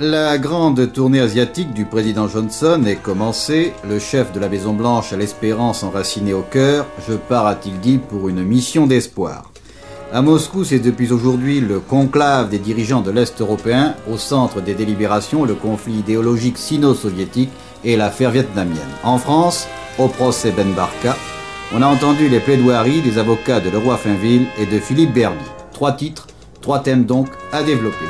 La grande tournée asiatique du président Johnson est commencée. Le chef de la Maison Blanche a l'espérance enracinée au cœur. Je pars, a-t-il dit, pour une mission d'espoir. À Moscou, c'est depuis aujourd'hui le conclave des dirigeants de l'Est européen, au centre des délibérations, le conflit idéologique sino-soviétique et l'affaire vietnamienne. En France, au procès Ben Barka, on a entendu les plaidoiries des avocats de Leroy Finville et de Philippe Berdy. Trois titres, trois thèmes donc à développer.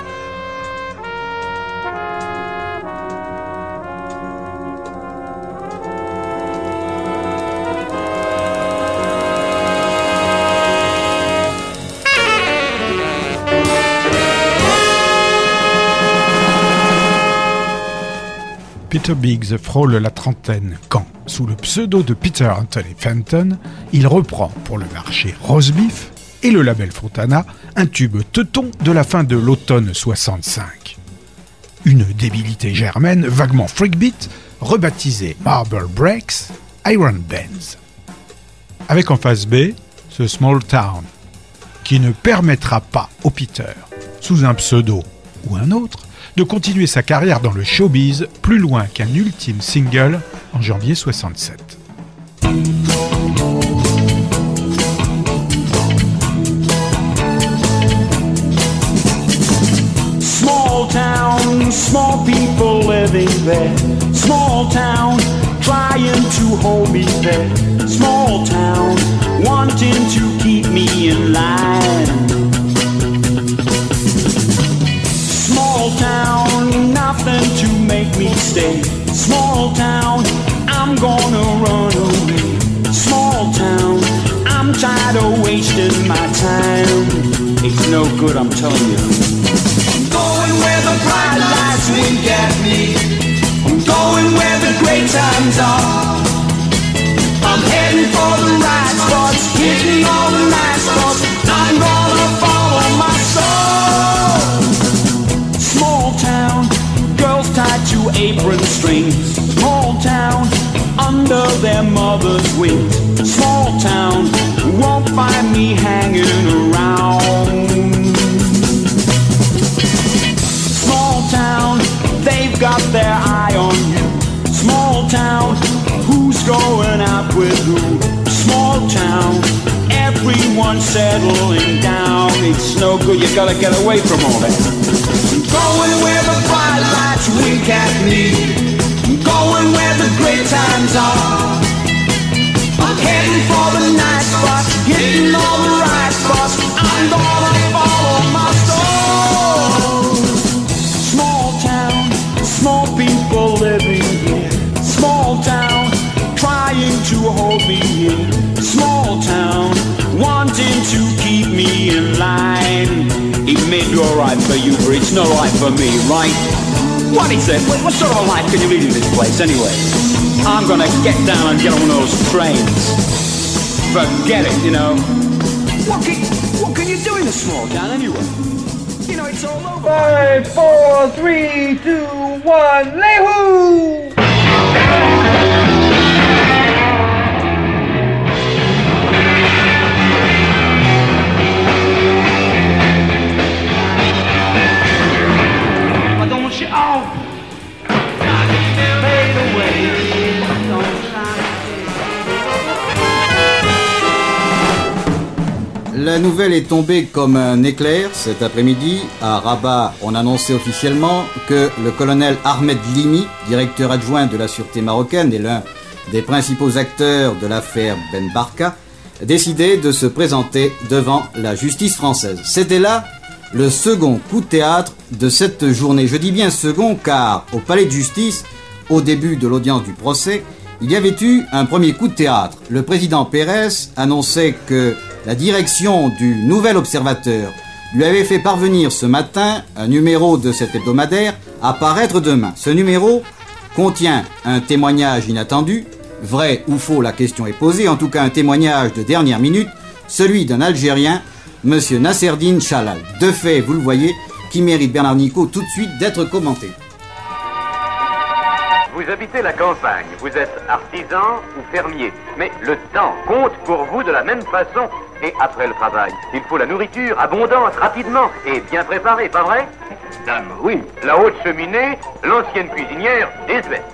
Peter Biggs frôle la trentaine quand, sous le pseudo de Peter Anthony Fenton, il reprend pour le marché Rosebeef et le label Fontana un tube teuton de la fin de l'automne 65. Une débilité germaine vaguement freakbeat, rebaptisée Marble Breaks, Iron Bands. Avec en face B, ce Small Town, qui ne permettra pas au Peter, sous un pseudo ou un autre, de continuer sa carrière dans le showbiz plus loin qu'un ultime single en janvier 67. Small town, small people living there. Small town, trying to hold me there. Small town, wanting to keep me in line. Make me stay. Small town, I'm gonna run away. Small town, I'm tired of wasting my time. It's no good, I'm telling you. I'm going where the bright lights wink at me. I'm going where the great times are. Their mother's wings. Small town, won't find me hanging around. Small town, they've got their eye on you. Small town, who's going out with who? Small town, everyone's settling down. It's no good, you gotta get away from all that. Going where the bright lights wink at me. Going where the great times are. Heading for the night hitting all the right spots. I'm gonna follow my soul. Small town, small people living here. Small town, trying to hold me here. Small town, wanting to keep me in line. It may be alright for you, but it's not right for me, right? What is it? What, sort of a life can you lead in this place anyway? I'm gonna get down and get on those trains. Forget it, you know. What can, what can you do in a small town anyway? You know, it's all over. Five, four, three, two, one, Lehu! La nouvelle est tombée comme un éclair cet après-midi. À Rabat, on annonçait officiellement que le colonel Ahmed Limi, directeur adjoint de la sûreté marocaine et l'un des principaux acteurs de l'affaire Ben Barka, décidait de se présenter devant la justice française. C'était là le second coup de théâtre de cette journée. Je dis bien second car au palais de justice, au début de l'audience du procès, il y avait eu un premier coup de théâtre. Le président Pérez annonçait que la direction du Nouvel Observateur lui avait fait parvenir ce matin un numéro de cet hebdomadaire à paraître demain. Ce numéro contient un témoignage inattendu Vrai ou faux, la question est posée, en tout cas un témoignage de dernière minute, celui d'un Algérien, Monsieur Nasserdine Chalal. De fait, vous le voyez, qui mérite Bernard Nico tout de suite d'être commenté. Vous habitez la campagne, vous êtes artisan ou fermier, mais le temps compte pour vous de la même façon. Et après le travail, il faut la nourriture, abondante, rapidement et bien préparée, pas vrai? Dame, oui. La haute cheminée, l'ancienne cuisinière, désuète.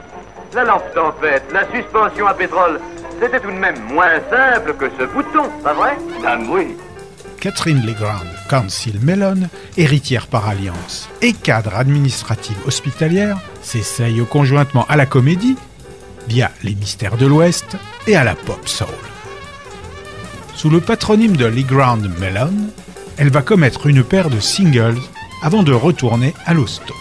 La lampe tempête, la suspension à pétrole, c'était tout de même moins simple que ce bouton, pas vrai? Dame, oui. Catherine Legrand, Council Mellon, héritière par alliance et cadre administrative hospitalière, s'essaye conjointement à la comédie, via Les Mystères de l'Ouest et à la pop soul. Sous le patronyme de Legrand Mellon, elle va commettre une paire de singles avant de retourner à l'hosto.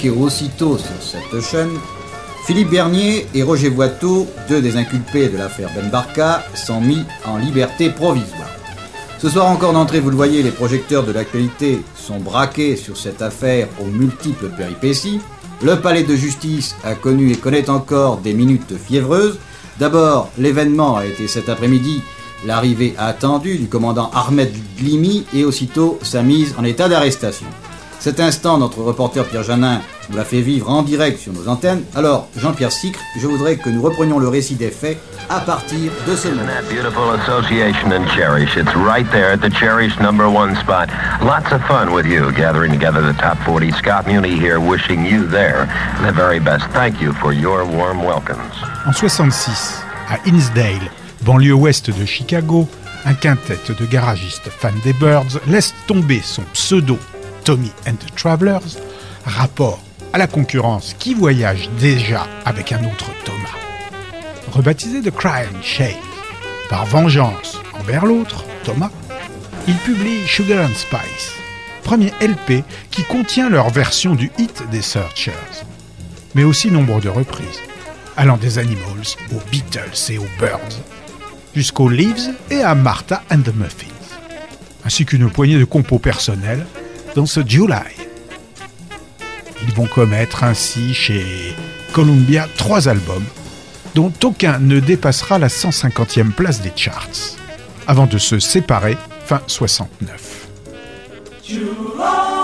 Communiqué aussitôt sur cette chaîne, Philippe Bernier et Roger Voitot, deux des inculpés de l'affaire Ben Barka, sont mis en liberté provisoire. Ce soir encore d'entrée, vous le voyez, les projecteurs de l'actualité sont braqués sur cette affaire aux multiples péripéties. Le palais de justice a connu et connaît encore des minutes fiévreuses. D'abord, l'événement a été cet après-midi l'arrivée attendue du commandant Ahmed Glimi et aussitôt sa mise en état d'arrestation. Cet instant, notre reporter Pierre Janin nous l'a fait vivre en direct sur nos antennes. Alors, Jean-Pierre Sicre, je voudrais que nous reprenions le récit des faits à partir de ce moment. That beautiful association in Cherish. It's right there at the Cherish number one spot. Lots of fun with you, gathering together the top 40. Scott Muni here, wishing you there the very best. Thank you for your warm welcomes. En 66, à Hinsdale, banlieue ouest de Chicago, un quintet de garagistes fans des Birds laisse tomber son pseudo Tommy and the Travelers, rapport à la concurrence qui voyage déjà avec un autre Thomas. Rebaptisé The Crying Shame, par vengeance envers l'autre, Thomas, il publie Sugar and Spice, premier LP qui contient leur version du hit des Searchers, mais aussi nombre de reprises, allant des Animals aux Beatles et aux Birds, jusqu'aux Leaves et à Martha and the Muffins, ainsi qu'une poignée de compos personnels dans ce July. Ils vont commettre ainsi chez Columbia trois albums, dont aucun ne dépassera la 150e place des charts, avant de se séparer fin 69. On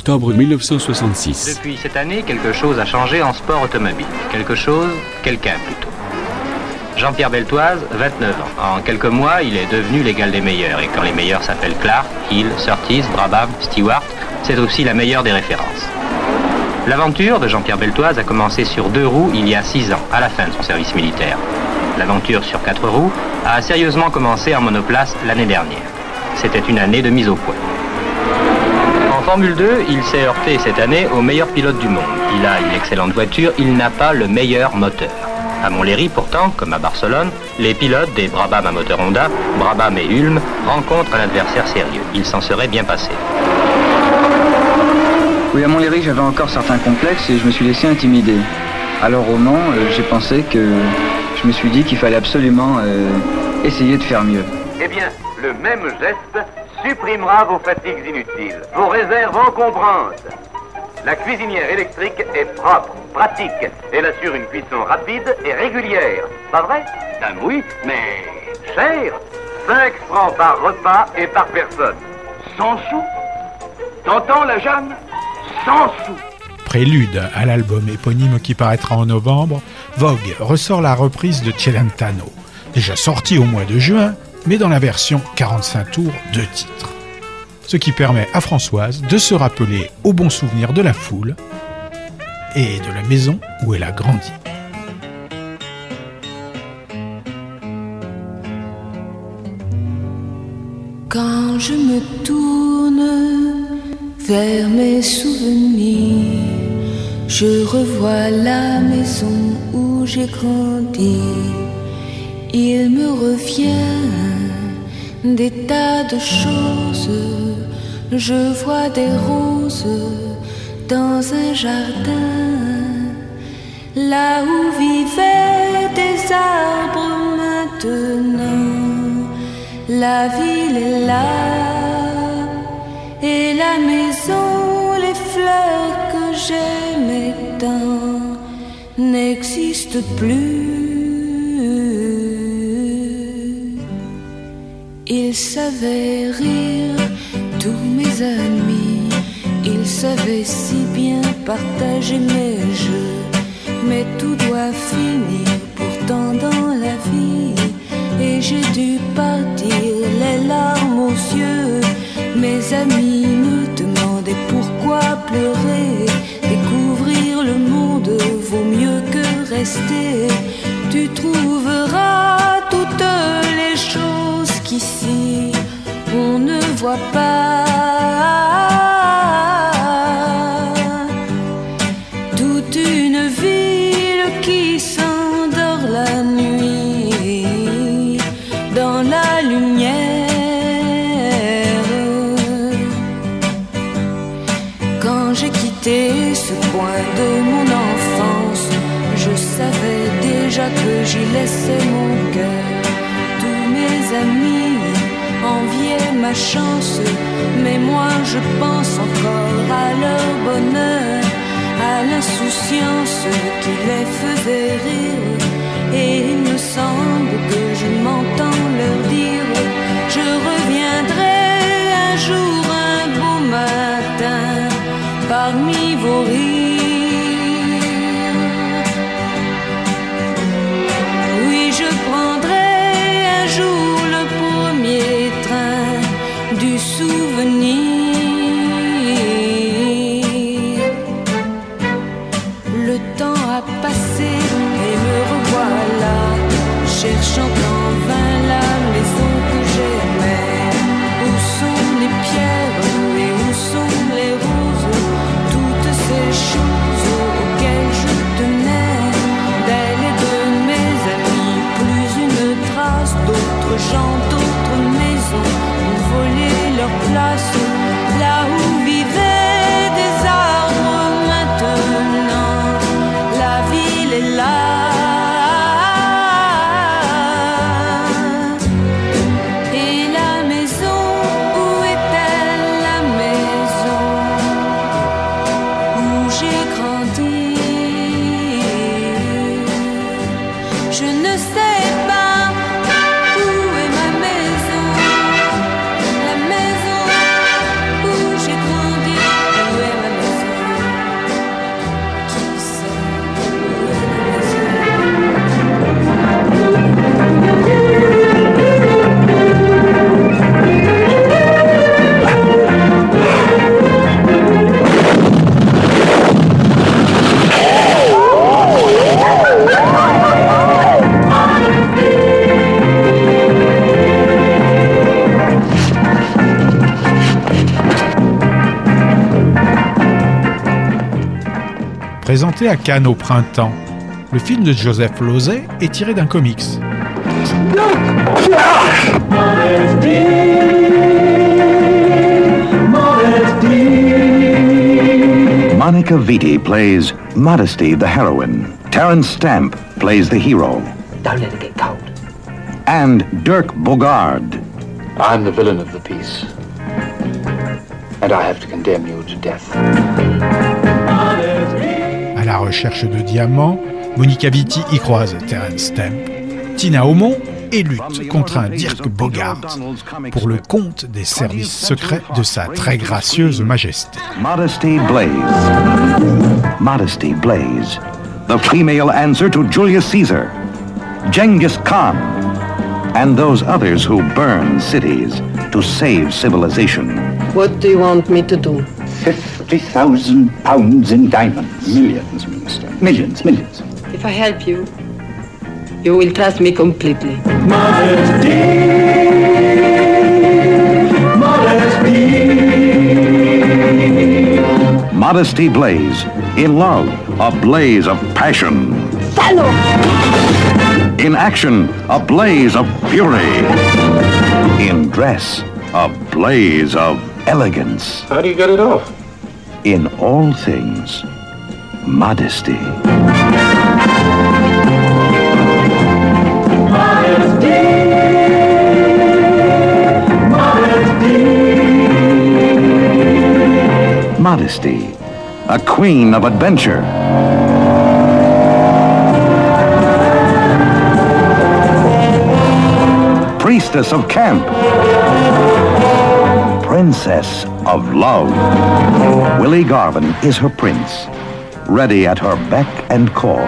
octobre 1966. Depuis cette année, quelque chose a changé en sport automobile. Quelque chose, quelqu'un plutôt. Jean-Pierre Beltoise, 29 ans. En quelques mois, il est devenu l'égal des meilleurs. Et quand les meilleurs s'appellent Clark, Hill, Surtees, Brabham, Stewart, c'est aussi la meilleure des références. L'aventure de Jean-Pierre Beltoise a commencé sur deux roues il y a six ans, à la fin de son service militaire. L'aventure sur quatre roues a sérieusement commencé en monoplace l'année dernière. C'était une année de mise au point. Formule 2, il s'est heurté cette année au meilleur pilote du monde. Il a une excellente voiture, il n'a pas le meilleur moteur. À Montlhéry, pourtant, comme à Barcelone, les pilotes des Brabham à moteur Honda, Brabham et Ulm, rencontrent un adversaire sérieux. Il s'en serait bien passé. Oui, à Montlhéry, j'avais encore certains complexes et je me suis laissé intimider. Alors au Mans, euh, j'ai pensé que je me suis dit qu'il fallait absolument euh, essayer de faire mieux. Eh bien, le même geste supprimera vos fatigues inutiles, vos réserves encombrantes. La cuisinière électrique est propre, pratique. Elle assure une cuisson rapide et régulière. Pas vrai? Ben oui, mais cher. 5 francs par repas et par personne. 100 sous T'entends la Jeanne? 100 sous Prélude à l'album éponyme qui paraîtra en novembre, Vogue ressort la reprise de Celentano, déjà sortie au mois de juin, mais dans la version 45 tours, deux titres. Ce qui permet à Françoise de se rappeler au bon souvenir de la foule et de la maison où elle a grandi. Quand je me tourne vers mes souvenirs, je revois la maison où j'ai grandi. Il me revient des tas de choses. Je vois des roses dans un jardin, là où vivaient des arbres maintenant. La ville est là et la maison, les fleurs que j'aimais tant n'existent plus. Ils savaient rire, tous mes amis, ils savaient si bien partager mes jeux, mais tout doit finir pourtant dans la vie. Et j'ai dû partir les larmes aux yeux. Mes amis me demandaient pourquoi pleurer. Découvrir le monde vaut mieux que rester. Tu trouveras on ne voit pas. Chance, mais moi je pense encore à leur bonheur, à l'insouciance qui les faisait rire. Et il me semble que je m'entends leur dire Je reviendrai un jour, un beau matin, parmi vos rires. Du souvenir. Le temps a passé et me revoilà, cherchant Cannes au printemps. Le film de Joseph Losey est tiré d'un comics. Monica Vitti plays Modesty, the heroine. Terence Stamp plays the hero. Don't let it get cold. And Dirk Bogard. I'm the villain of the piece. And I have to condemn you to death. À la recherche de diamants, Monica Vitti y croise Terence Stamp. Tina Aumont et lutte contre un Dirk Bogart pour le compte des services secrets de sa très gracieuse majesté. Modesty Blaze. Modesty Blaze. The female answer to Julius Caesar, Genghis Khan, and those others who burn cities to save civilization. What do you want me to do? 50,000 pounds in diamonds. Millions, Minister. Millions, millions. If I help you, you will trust me completely. Modesty Blaze. In love, a blaze of passion. Follow. In action, a blaze of fury. In dress, a blaze of elegance. How do you get it off? In all things, modesty. Modesty, a queen of adventure. Priestess of camp. Princess of love. Willie Garvin is her prince, ready at her beck and call.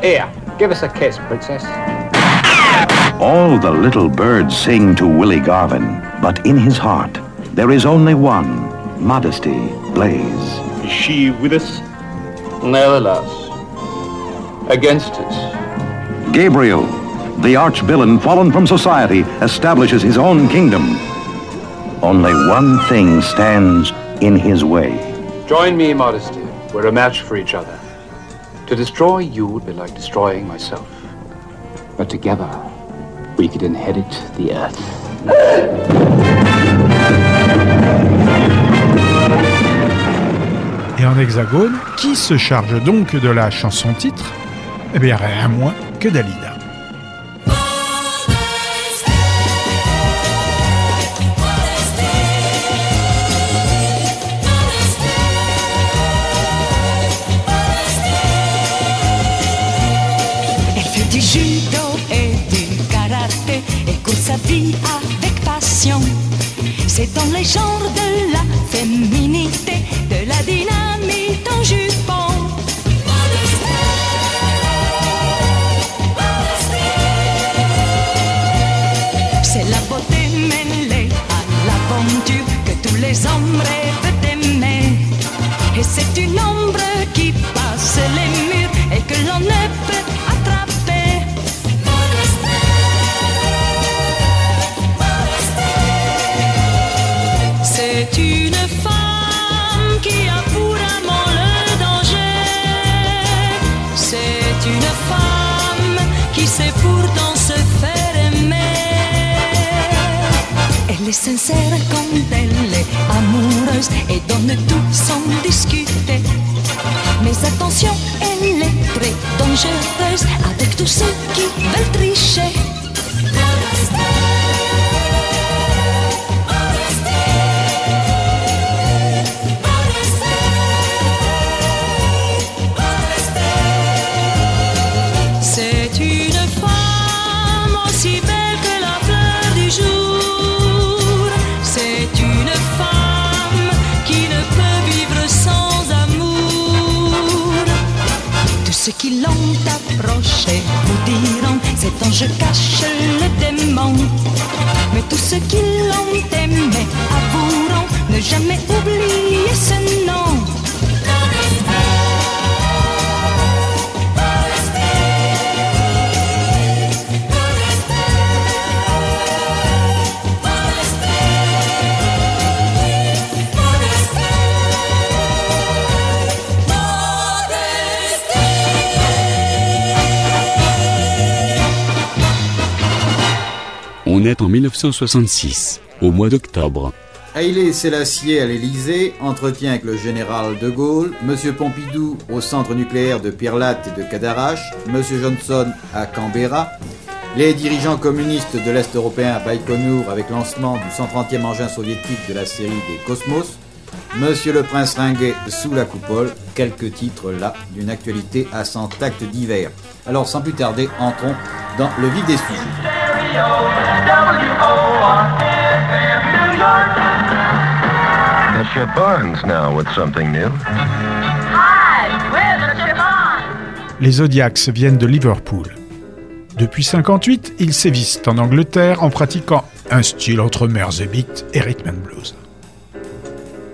Here, give us a kiss, princess. All the little birds sing to Willie Garvin, but in his heart there is only one, Modesty Blaze. Is she with us? No, alas. Against us. Gabriel, the arch-villain fallen from society, establishes his own kingdom. Only one thing stands in his way. Join me, Modesty. We're a match for each other. To destroy you would be like destroying myself. But together, we could inherit the earth. Et en hexagone, qui se charge donc de la chanson titre Eh bien rien moins que Dalida. Les genres Sincère quand elle est amoureuse et donne tout sans discuter. Mais attention, elle est très dangereuse avec tous ceux qui veulent qui l'ont approchée vous diront cet ange cache le démon. Mais tous ceux qui l'ont aimé avoueront ne jamais oublier ce nom. En 1966, au mois d'octobre. Haïlé Sélassié à l'Élysée, entretien avec le général de Gaulle, Monsieur Pompidou au centre nucléaire de Pirlat et de Cadarache, Monsieur Johnson à Canberra, les dirigeants communistes de l'Est européen à Baïkonour avec lancement du 130e engin soviétique de la série des Cosmos, Monsieur le Prince Ringuet sous la coupole, quelques titres là d'une actualité à 100 actes divers. Alors sans plus tarder, entrons dans le vif des sujets. Monsieur Barnes now with something new. Les Zodiacs viennent de Liverpool. Depuis 58, ils sévissent en Angleterre en pratiquant un style entre Merzébite et rhythm and blues.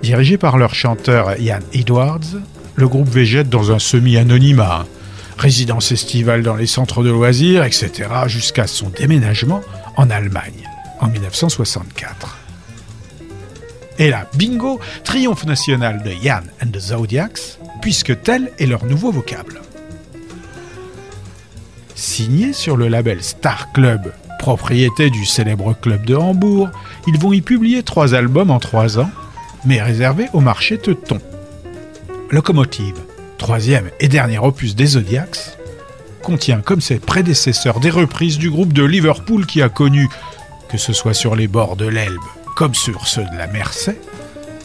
Dirigé par leur chanteur Ian Edwards, le groupe végète dans un semi-anonymat, résidence estivale dans les centres de loisirs, etc., jusqu'à son déménagement en Allemagne en 1964. Et là, bingo, triomphe national de Ian and the Zodiacs, puisque tel est leur nouveau vocable. Signés sur le label Star Club, propriété du célèbre club de Hambourg, ils vont y publier trois albums en trois ans, mais réservés au marché teuton. Locomotive, troisième et dernier opus des Zodiacs, contient comme ses prédécesseurs des reprises du groupe de Liverpool qui a connu, que ce soit sur les bords de l'Elbe comme sur ceux de la Mersey,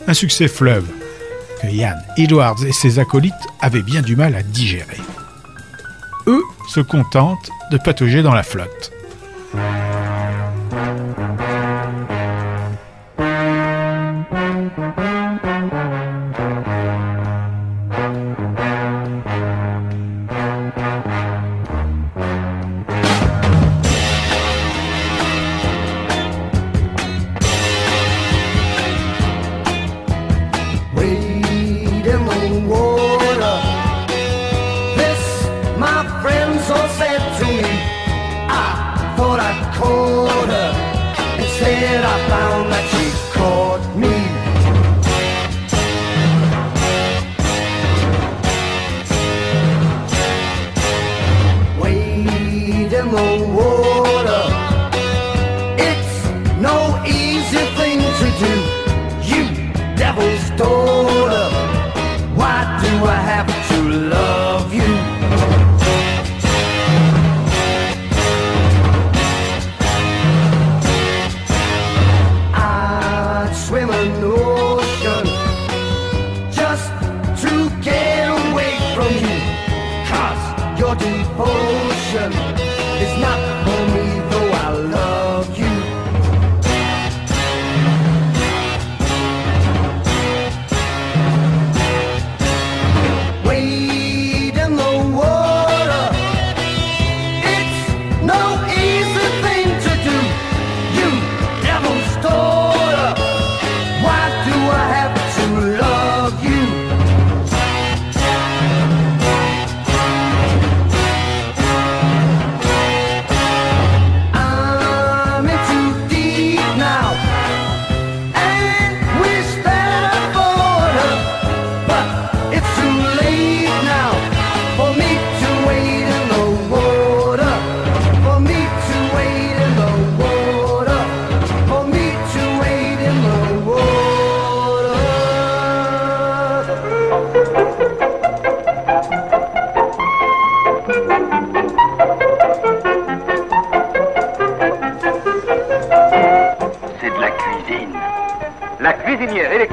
un succès fleuve que Ian Edwards et ses acolytes avaient bien du mal à digérer. Eux se contentent de patauger dans la flotte.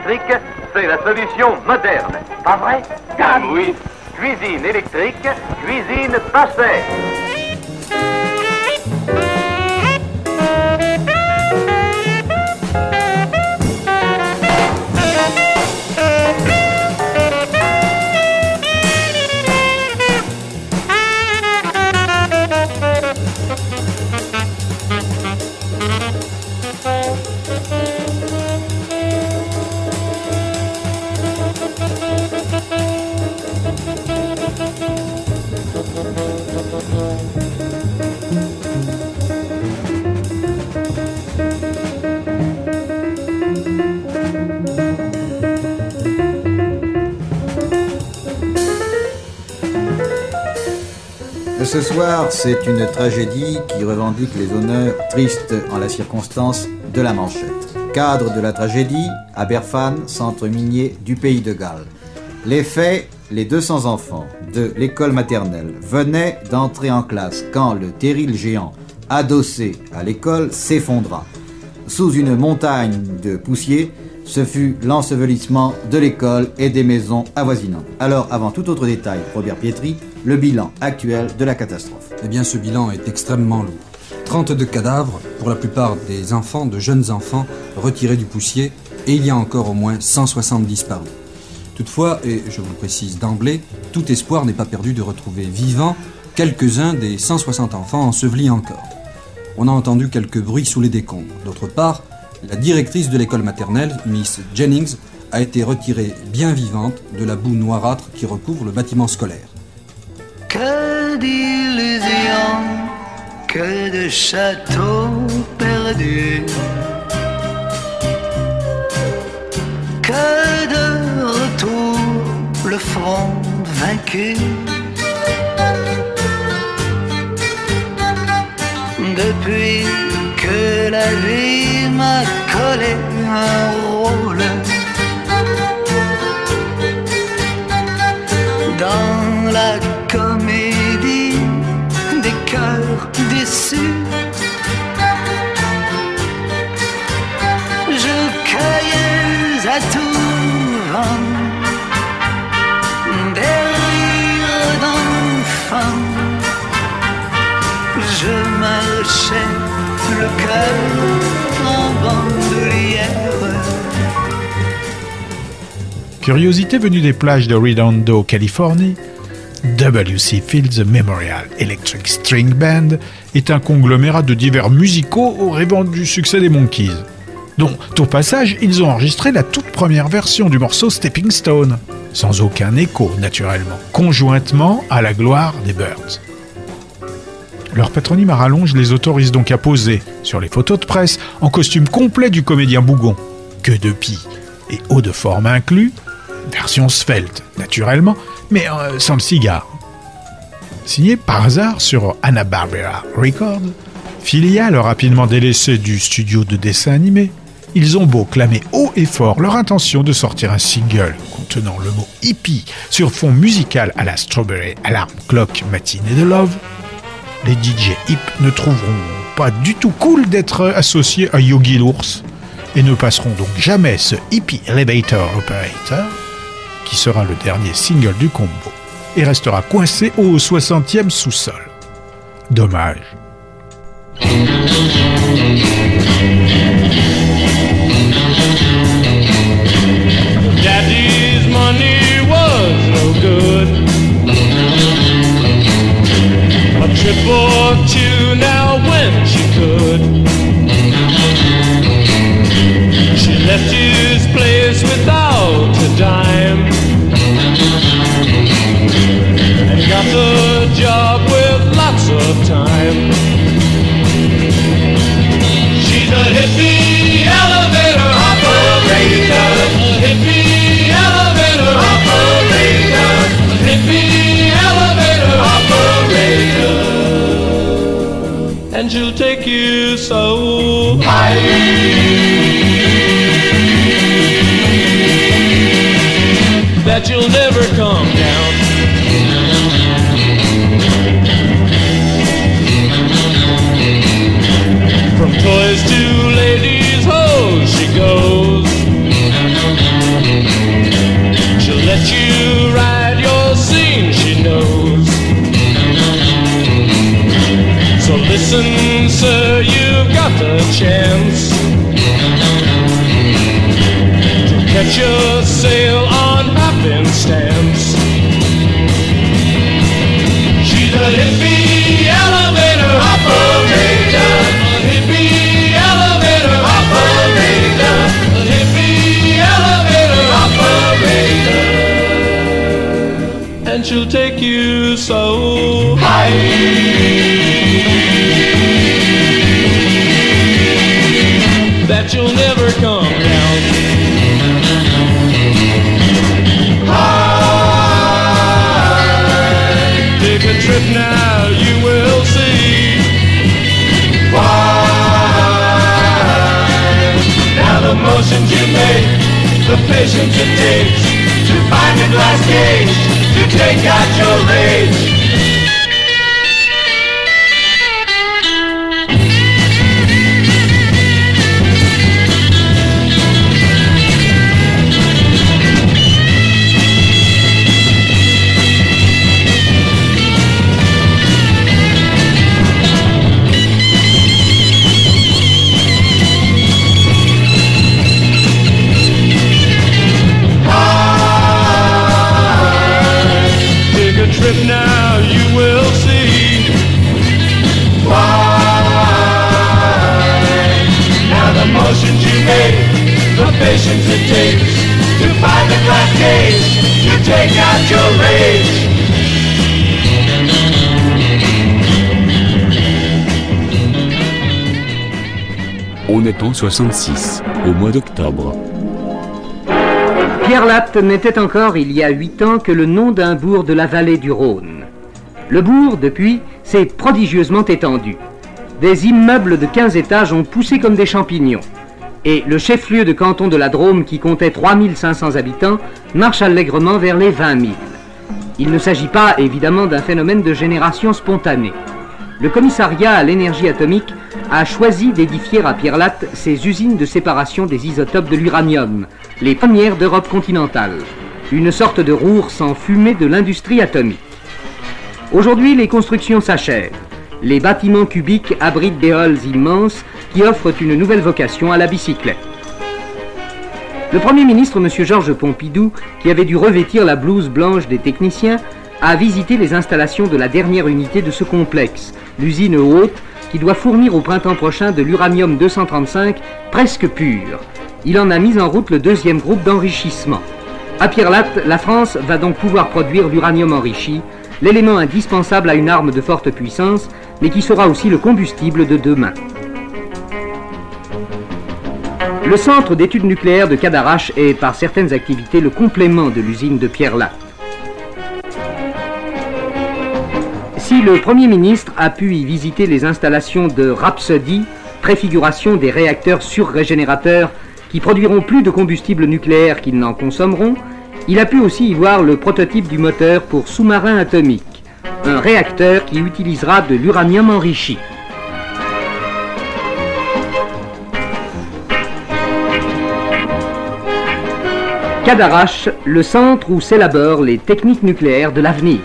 Électrique, c'est la solution moderne. Pas vrai? Oui. Cuisine électrique, cuisine passée. C'est une tragédie qui revendique les honneurs tristes en la circonstance de la manchette. Cadre de la tragédie, Aberfan, centre minier du pays de Galles. Les faits, les 200 enfants de l'école maternelle venaient d'entrer en classe quand le terril géant adossé à l'école s'effondra. Sous une montagne de poussier, ce fut l'ensevelissement de l'école et des maisons avoisinantes. Alors, avant tout autre détail, Robert Pietri, le bilan actuel de la catastrophe. Eh bien, ce bilan est extrêmement lourd. 32 cadavres, pour la plupart des enfants, de jeunes enfants, retirés du poussier, et il y a encore au moins 170 disparus. Toutefois, et je vous le précise d'emblée, tout espoir n'est pas perdu de retrouver vivants quelques-uns des 160 enfants ensevelis encore. On a entendu quelques bruits sous les décombres. D'autre part, la directrice de l'école maternelle, Miss Jennings, a été retirée bien vivante de la boue noirâtre qui recouvre le bâtiment scolaire. Que d'illusions, que de châteaux perdus, que de retour, le front vaincu. Depuis que la vie m'a collé un rôle Je cueillais à tout vent des rires d'enfants. Je marchais le cœur en bandoulière. Curiosité venue des plages de Redondo, Californie, WC Fields Memorial Electric String Band est un conglomérat de divers musicaux au rêvant du succès des Monkeys, dont au passage ils ont enregistré la toute première version du morceau Stepping Stone, sans aucun écho naturellement, conjointement à la gloire des Birds. Leur patronyme à rallonge les autorise donc à poser sur les photos de presse en costume complet du comédien Bougon, queue de pie et haut de forme inclus, version svelte naturellement, mais euh, sans le cigare. Signé par hasard sur Hanna-Barbera Records, filiale rapidement délaissée du studio de dessin animé, ils ont beau clamer haut et fort leur intention de sortir un single contenant le mot hippie sur fond musical à la Strawberry Alarm Clock matinée de Love, les DJ hip ne trouveront pas du tout cool d'être associés à Yogi l'ours et ne passeront donc jamais ce Hippie Elevator Operator, qui sera le dernier single du combo, et restera coincé au 60e sous-sol. Dommage. Left his place without a dime. And got the job with lots of time. She's a hippie elevator operator. A hippie elevator operator. A hippie elevator operator. And she'll take you so high that you'll never come motions you make, the patience it takes to find the glass case, to take out your rage. On est en 66, au mois d'octobre. Pierre Latte n'était encore il y a huit ans que le nom d'un bourg de la vallée du Rhône. Le bourg, depuis, s'est prodigieusement étendu. Des immeubles de 15 étages ont poussé comme des champignons. Et le chef-lieu de canton de la Drôme, qui comptait 3500 habitants, marche allègrement vers les 20 000. Il ne s'agit pas, évidemment, d'un phénomène de génération spontanée. Le commissariat à l'énergie atomique a choisi d'édifier à Pierre Latte ses usines de séparation des isotopes de l'uranium, les premières d'Europe continentale, une sorte de roure sans fumée de l'industrie atomique. Aujourd'hui, les constructions s'achèvent. Les bâtiments cubiques abritent des halls immenses qui offrent une nouvelle vocation à la bicyclette. Le Premier ministre, M. Georges Pompidou, qui avait dû revêtir la blouse blanche des techniciens, a visité les installations de la dernière unité de ce complexe, l'usine haute, qui doit fournir au printemps prochain de l'uranium 235 presque pur. Il en a mis en route le deuxième groupe d'enrichissement. À Pierre Latte, la France va donc pouvoir produire l'uranium enrichi, l'élément indispensable à une arme de forte puissance, mais qui sera aussi le combustible de demain. Le centre d'études nucléaires de Cadarache est par certaines activités le complément de l'usine de Pierre Latte. Si le Premier ministre a pu y visiter les installations de Rhapsody, préfiguration des réacteurs surrégénérateurs qui produiront plus de combustible nucléaire qu'ils n'en consommeront, il a pu aussi y voir le prototype du moteur pour sous-marin atomique, un réacteur qui utilisera de l'uranium enrichi. Cadarache, le centre où s'élaborent les techniques nucléaires de l'avenir.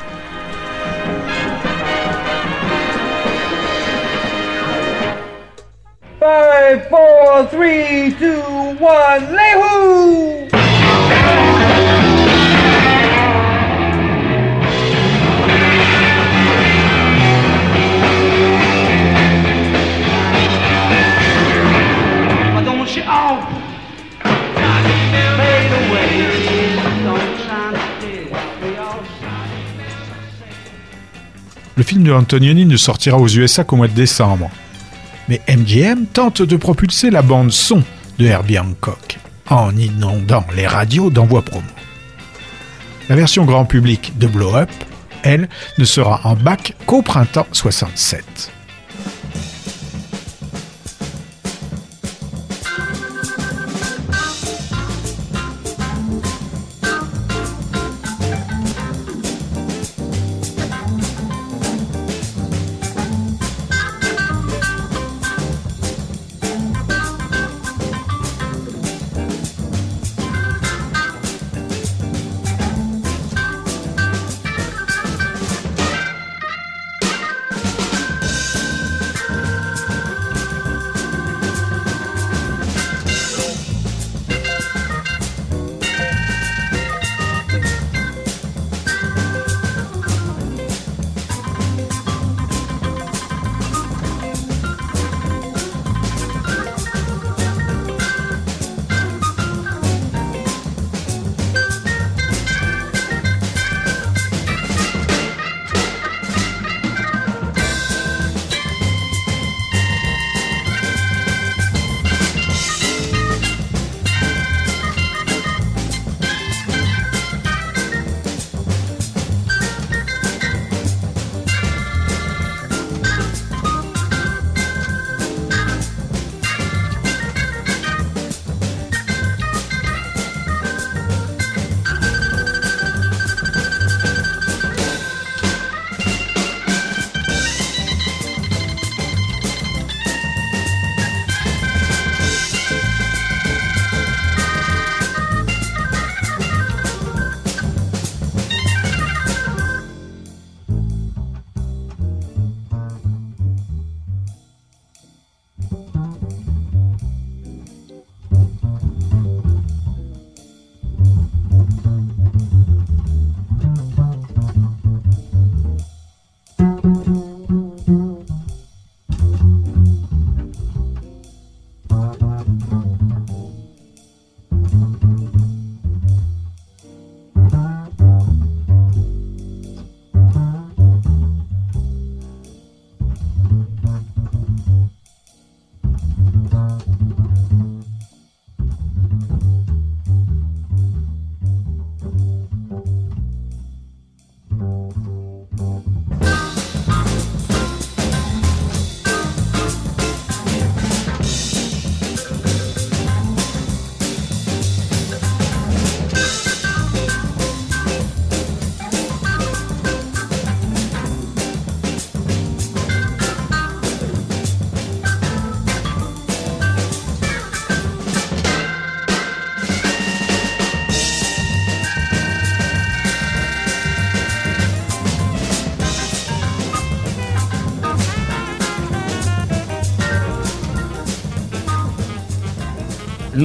Le film de Antonioni ne sortira aux USA qu'au mois de décembre. Mais MGM tente de propulser la bande son de Herbie Hancock en inondant les radios d'envoi promo. La version grand public de Blow Up, elle, ne sera en bac qu'au printemps 67.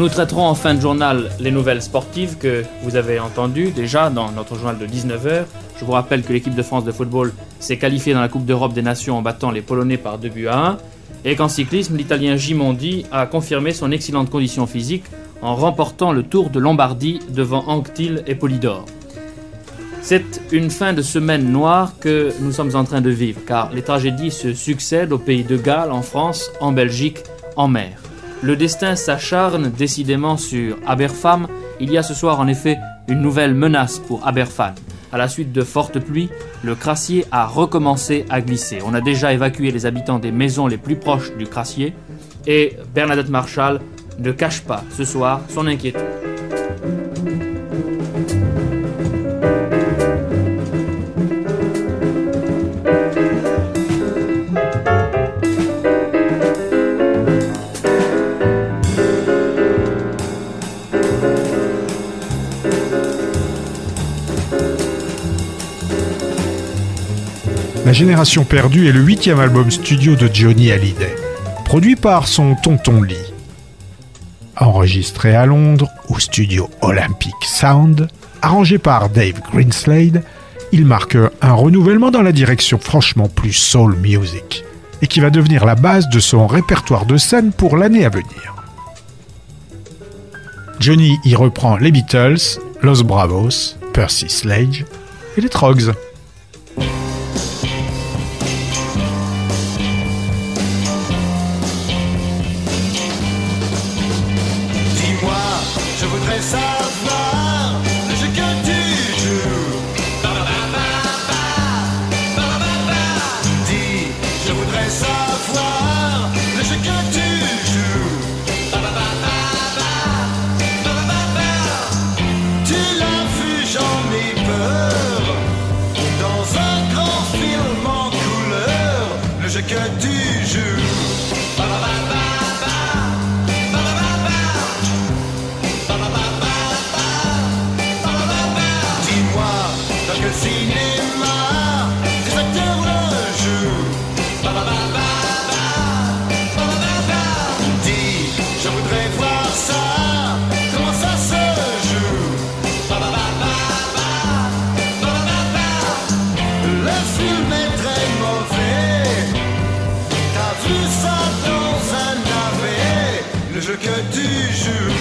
Nous traiterons en fin de journal les nouvelles sportives que vous avez entendues déjà dans notre journal de 19h. Je vous rappelle que l'équipe de France de football s'est qualifiée dans la Coupe d'Europe des Nations en battant les Polonais par 2 buts à 1. Et qu'en cyclisme, l'Italien Gimondi a confirmé son excellente condition physique en remportant le Tour de Lombardie devant Anctil et Polydor. C'est une fin de semaine noire que nous sommes en train de vivre, car les tragédies se succèdent au pays de Galles, en France, en Belgique, en mer. Le destin s'acharne décidément sur Aberfam. Il y a ce soir en effet une nouvelle menace pour Aberfan. À la suite de fortes pluies, le crassier a recommencé à glisser. On a déjà évacué les habitants des maisons les plus proches du crassier et Bernadette Marshall ne cache pas ce soir son inquiétude. La Génération perdue est le huitième album studio de Johnny Hallyday, produit par son tonton Lee. Enregistré à Londres au studio Olympic Sound, arrangé par Dave Greenslade, il marque un renouvellement dans la direction franchement plus soul music et qui va devenir la base de son répertoire de scène pour l'année à venir. Johnny y reprend les Beatles, Los Bravos, Percy Sledge et les Trogs. Que tu joues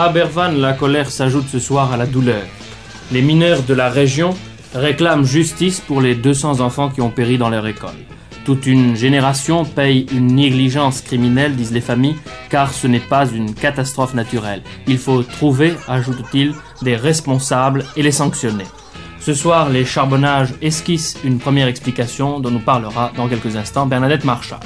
À Abervan, la colère s'ajoute ce soir à la douleur. Les mineurs de la région réclament justice pour les 200 enfants qui ont péri dans leur école. Toute une génération paye une négligence criminelle, disent les familles, car ce n'est pas une catastrophe naturelle. Il faut trouver, ajoute-t-il, des responsables et les sanctionner. Ce soir, les charbonnages esquissent une première explication dont nous parlera dans quelques instants Bernadette Marchal.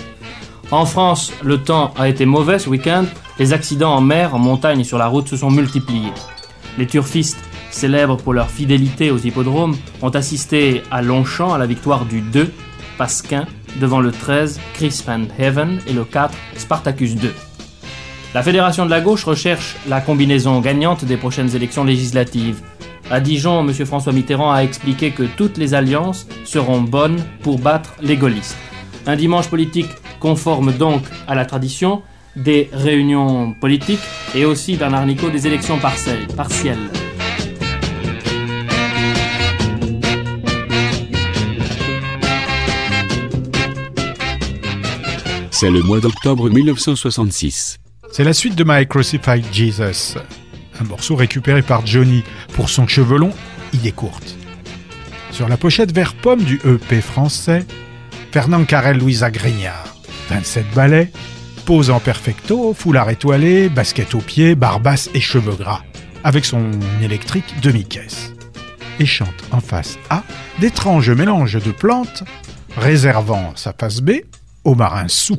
En France, le temps a été mauvais ce week-end. Les accidents en mer, en montagne et sur la route se sont multipliés. Les turfistes, célèbres pour leur fidélité aux hippodromes, ont assisté à Longchamp à la victoire du 2, Pasquin, devant le 13, Chris Van Heaven et le 4, Spartacus 2. La Fédération de la gauche recherche la combinaison gagnante des prochaines élections législatives. À Dijon, M. François Mitterrand a expliqué que toutes les alliances seront bonnes pour battre les gaullistes. Un dimanche politique conforme donc à la tradition des réunions politiques et aussi Bernard Nico des élections partielles. partielles. C'est le mois d'octobre 1966. C'est la suite de My Crucified Jesus, un morceau récupéré par Johnny pour son chevelon, idée courte. Sur la pochette vert pomme du EP français, Fernand Carrel Louisa Grignard, 27 ballets, pose en perfecto, foulard étoilé, basket aux pieds, barbasse et cheveux gras, avec son électrique demi-caisse. Et chante en face A d'étranges mélanges de plantes, réservant sa face B aux marins sous.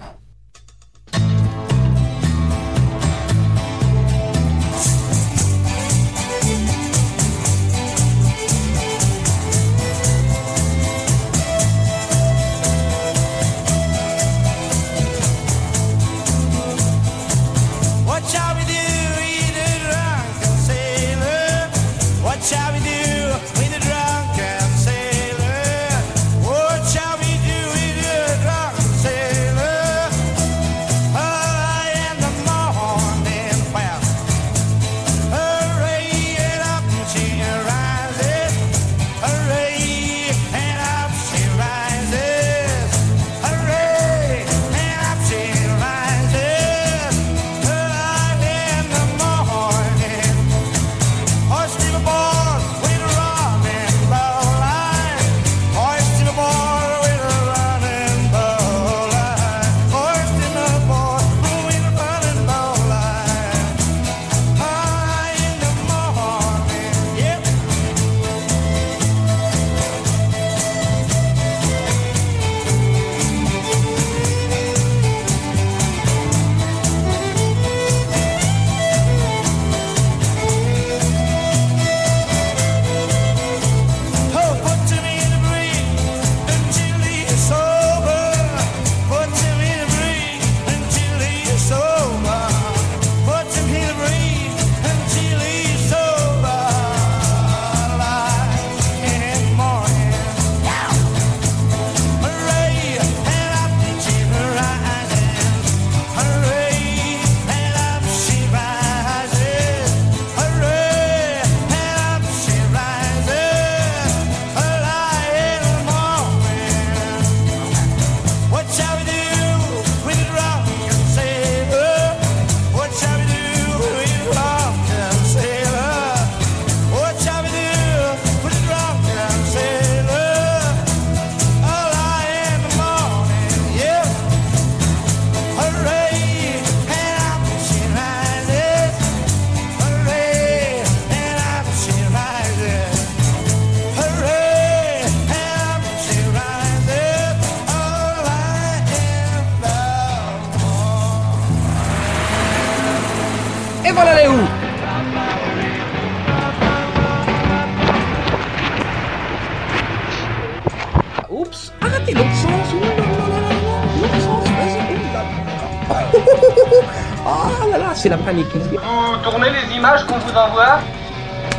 Vous tournez les images qu'on vous envoie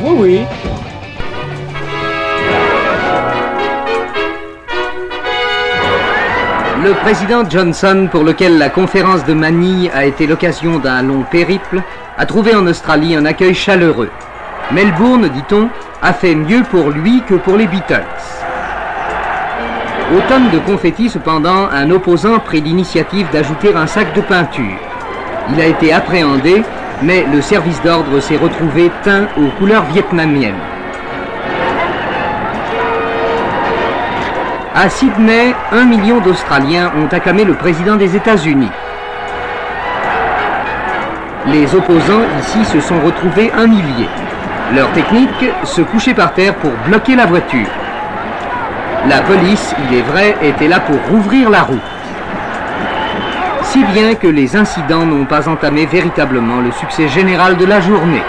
Oui, oui. Le président Johnson, pour lequel la conférence de Manille a été l'occasion d'un long périple, a trouvé en Australie un accueil chaleureux. Melbourne, dit-on, a fait mieux pour lui que pour les Beatles. Aux tonnes de confettis, cependant, un opposant prit l'initiative d'ajouter un sac de peinture. Il a été appréhendé, mais le service d'ordre s'est retrouvé teint aux couleurs vietnamiennes. À Sydney, un million d'Australiens ont acclamé le président des États-Unis. Les opposants ici se sont retrouvés un millier. Leur technique, se coucher par terre pour bloquer la voiture. La police, il est vrai, était là pour rouvrir la route. Si bien que les incidents n'ont pas entamé véritablement le succès général de la journée.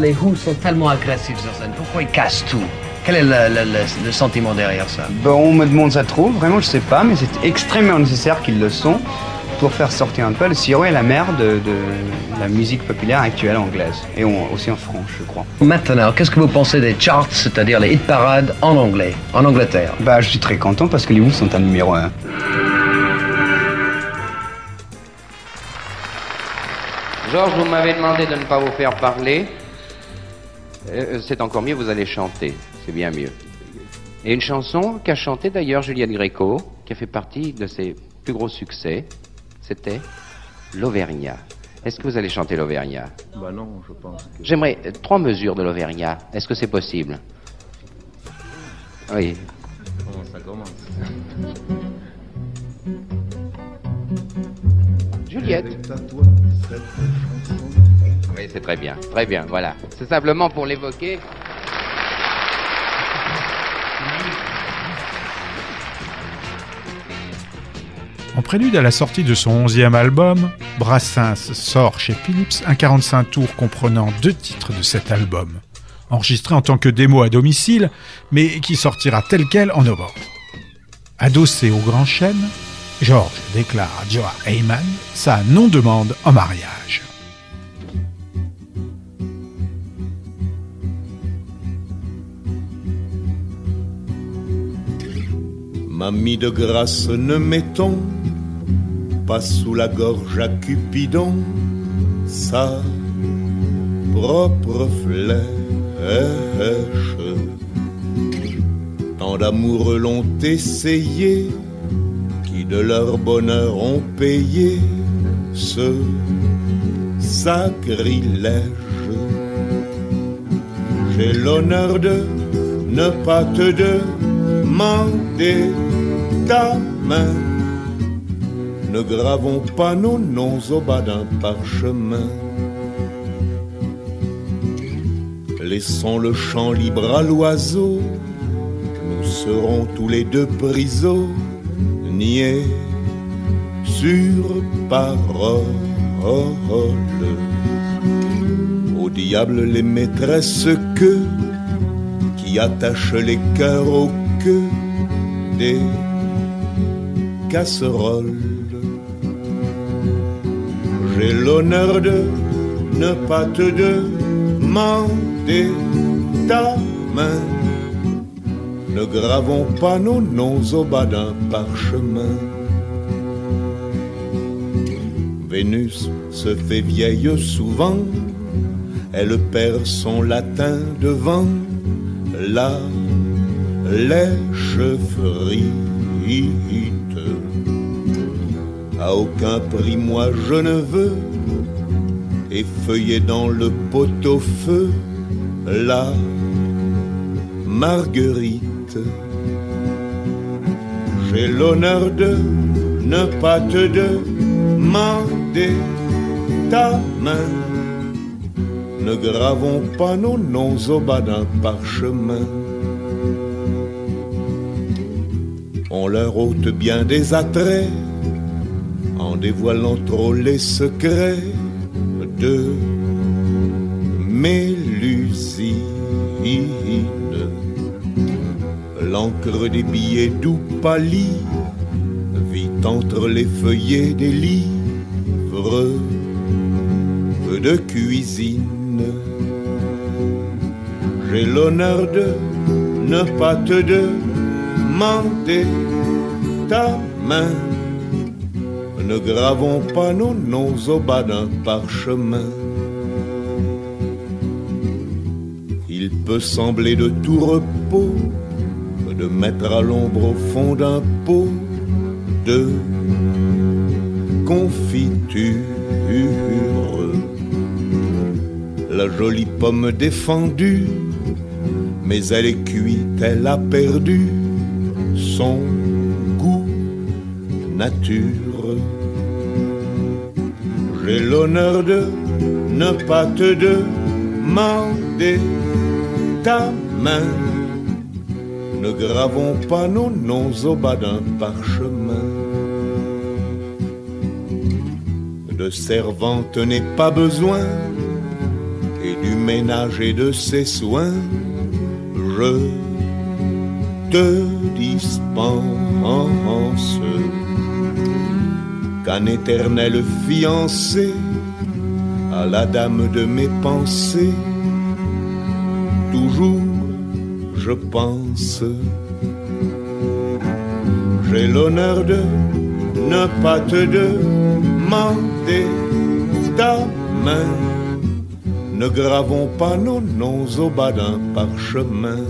Les Who sont tellement agressifs sur scène? Pourquoi ils cassent tout? Quel est le, le- le- le sentiment derrière ça? Bon, on me demande ça trop, vraiment je sais pas, mais c'est extrêmement nécessaire qu'ils le sont pour faire sortir un peu le sirop et la mer de, de la musique populaire actuelle anglaise, et on- aussi en France, je crois. Maintenant, qu'est-ce que vous pensez des charts, c'est-à-dire les hit parades en anglais, en Angleterre? Bah, je suis très content parce que les Who sont un numéro un. Georges, vous m'avez demandé de ne pas vous faire parler. Euh, c'est encore mieux, vous allez chanter. C'est bien mieux. Et une chanson qu'a chantée d'ailleurs Juliette Gréco, qui a fait partie de ses plus gros succès, c'était L'Auvergnat. Est-ce que vous allez chanter l'Auvergnat? Bah non, je pense. que- J'aimerais euh, trois mesures de l'Auvergnat. Est-ce que c'est possible? Oui. Comment ça commence? Juliette. C'est très bien, très bien, voilà. C'est simplement pour l'évoquer. En prélude à la sortie de son onzième album, Brassens sort chez Philips un 45 tours comprenant deux titres de cet album, enregistré en tant que démo à domicile, mais qui sortira tel quel en novembre. Adossé au grand chêne, George déclare à Joa Heyman sa non-demande en mariage. Mamie de grâce, ne mettons pas sous la gorge à Cupidon sa propre flèche. Tant d'amoureux l'ont essayé, qui de leur bonheur ont payé ce sacrilège. J'ai l'honneur de ne pas te ta main. Ne gravons pas nos noms au bas d'un parchemin. Laissons le champ libre à l'oiseau. Nous serons tous les deux prisonniers sur parole. Au diable les maîtresses que qui attachent les cœurs au queue des casseroles. J'ai l'honneur de ne pas te demander ta main. Ne gravons pas nos noms au bas d'un parchemin. Vénus se fait vieille souvent, elle perd son latin devant la lèche frite. À aucun prix moi je ne veux effeuiller dans le pot-au-feu la marguerite. J'ai l'honneur de ne pas te demander ta main. Ne gravons pas nos noms au bas d'un parchemin. On leur ôte bien des attraits en dévoilant trop les secrets de mélusine. L'encre des billets doux pâlit vit entre les feuillets des livres de cuisine. J'ai l'honneur de ne pas te demander ta main. Ne gravons pas nos noms au bas d'un parchemin. Il peut sembler de tout repos de mettre à l'ombre au fond d'un pot de confiture la jolie pomme défendue, mais elle est cuite, elle a perdu son goût nature. J'ai l'honneur de ne pas te demander ta main. Ne gravons pas nos noms au bas d'un parchemin. De servante n'est pas besoin, et du ménage et de ses soins, je te dispense qu'un éternel fiancé à la dame de mes pensées, toujours je pense. J'ai l'honneur de ne pas te demander ta main. Ne gravons pas nos noms au bas d'un parchemin.